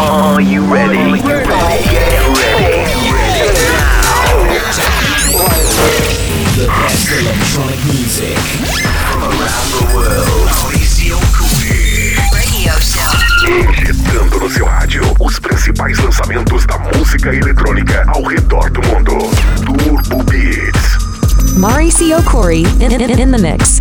Are you ready? Are you ready? Get ready. The best electronic music. From around the world. Mauricio Cooley. Radio Show. Injetando no seu rádio os principais lançamentos da música eletrônica ao redor do mundo. Turbo Beats. Mauricio Corey in, in, in the mix.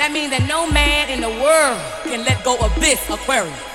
That means that no man in the world can let go of this aquarium.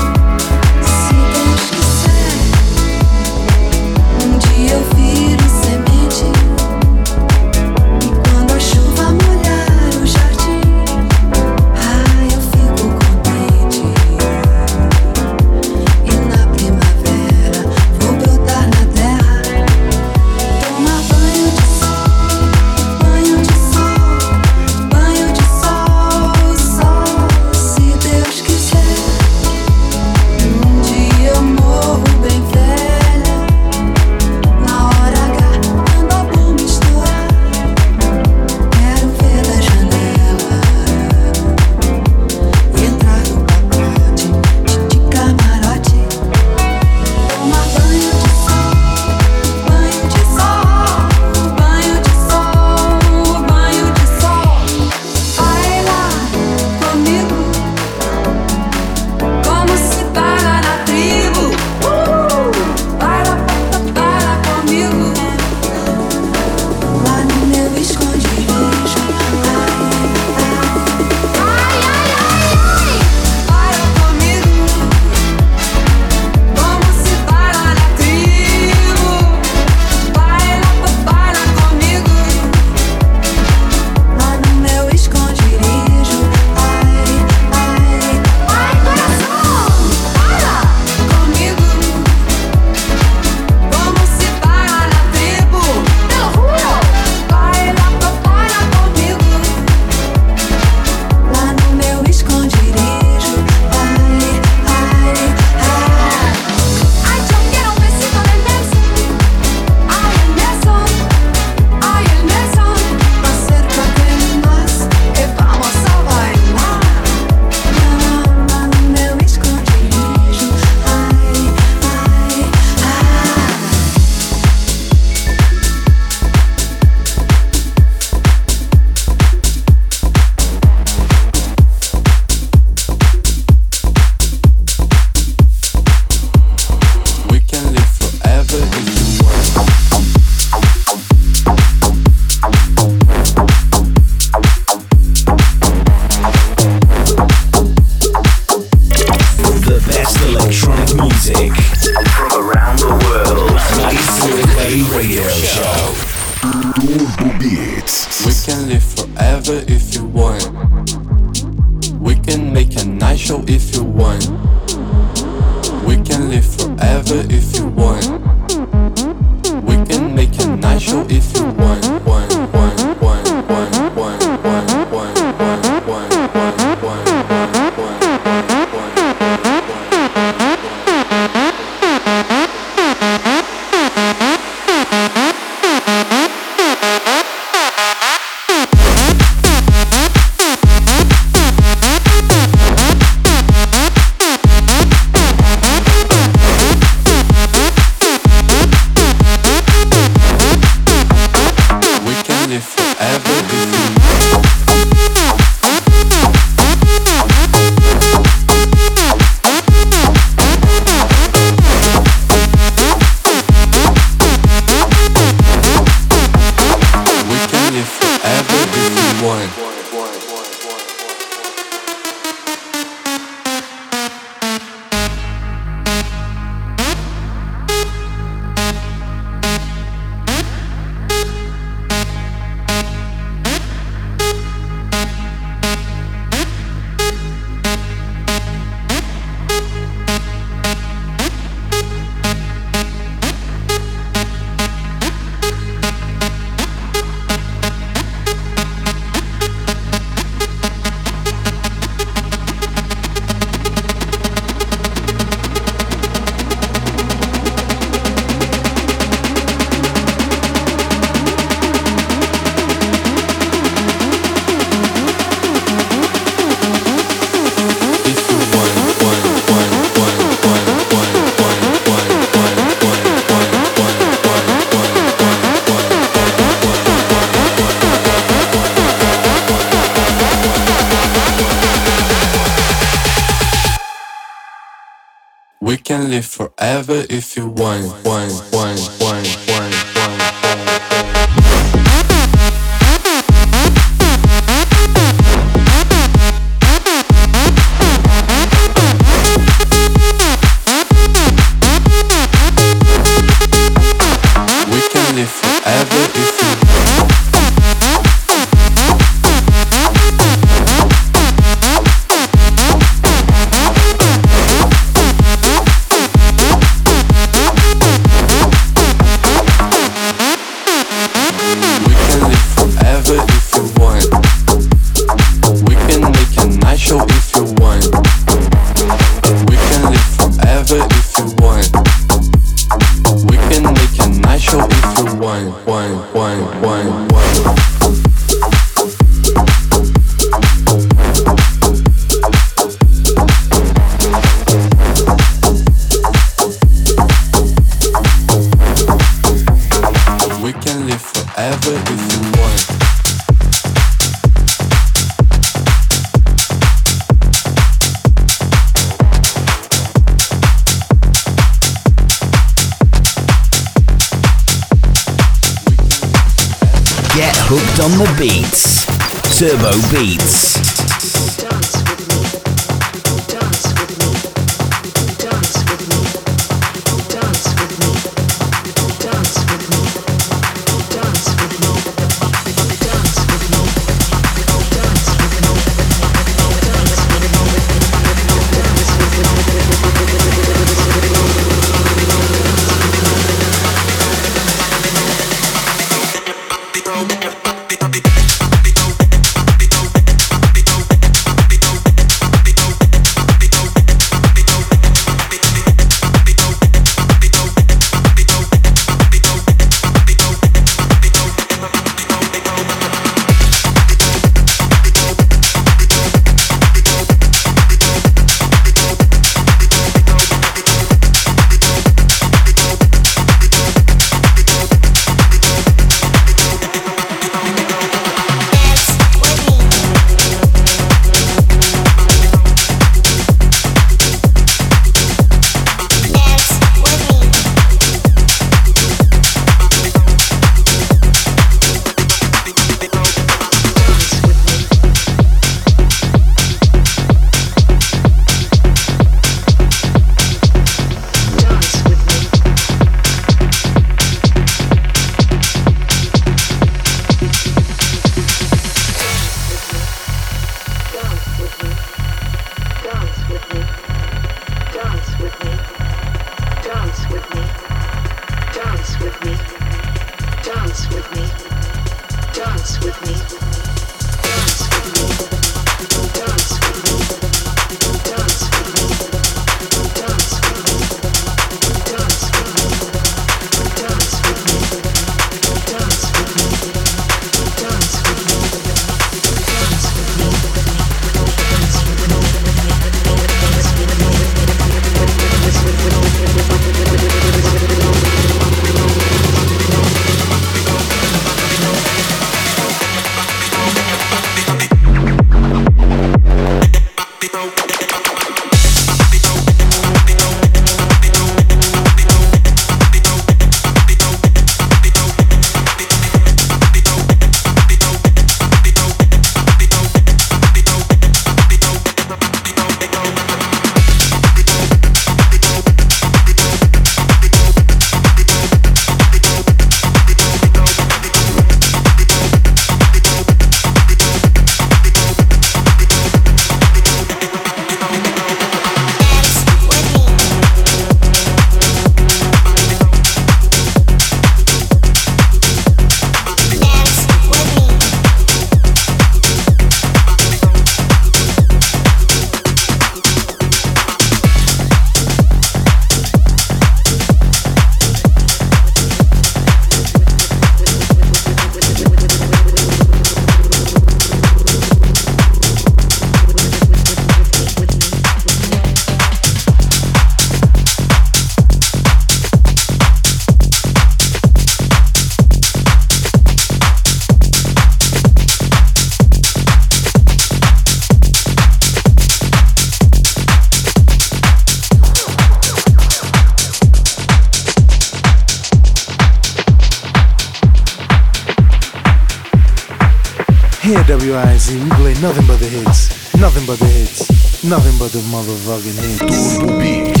We play nothing but the hits, nothing but the hits, nothing but the motherfucking hits. Turbo Beat.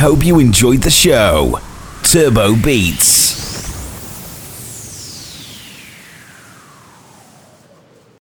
Hope you enjoyed the show. Turbo Beats.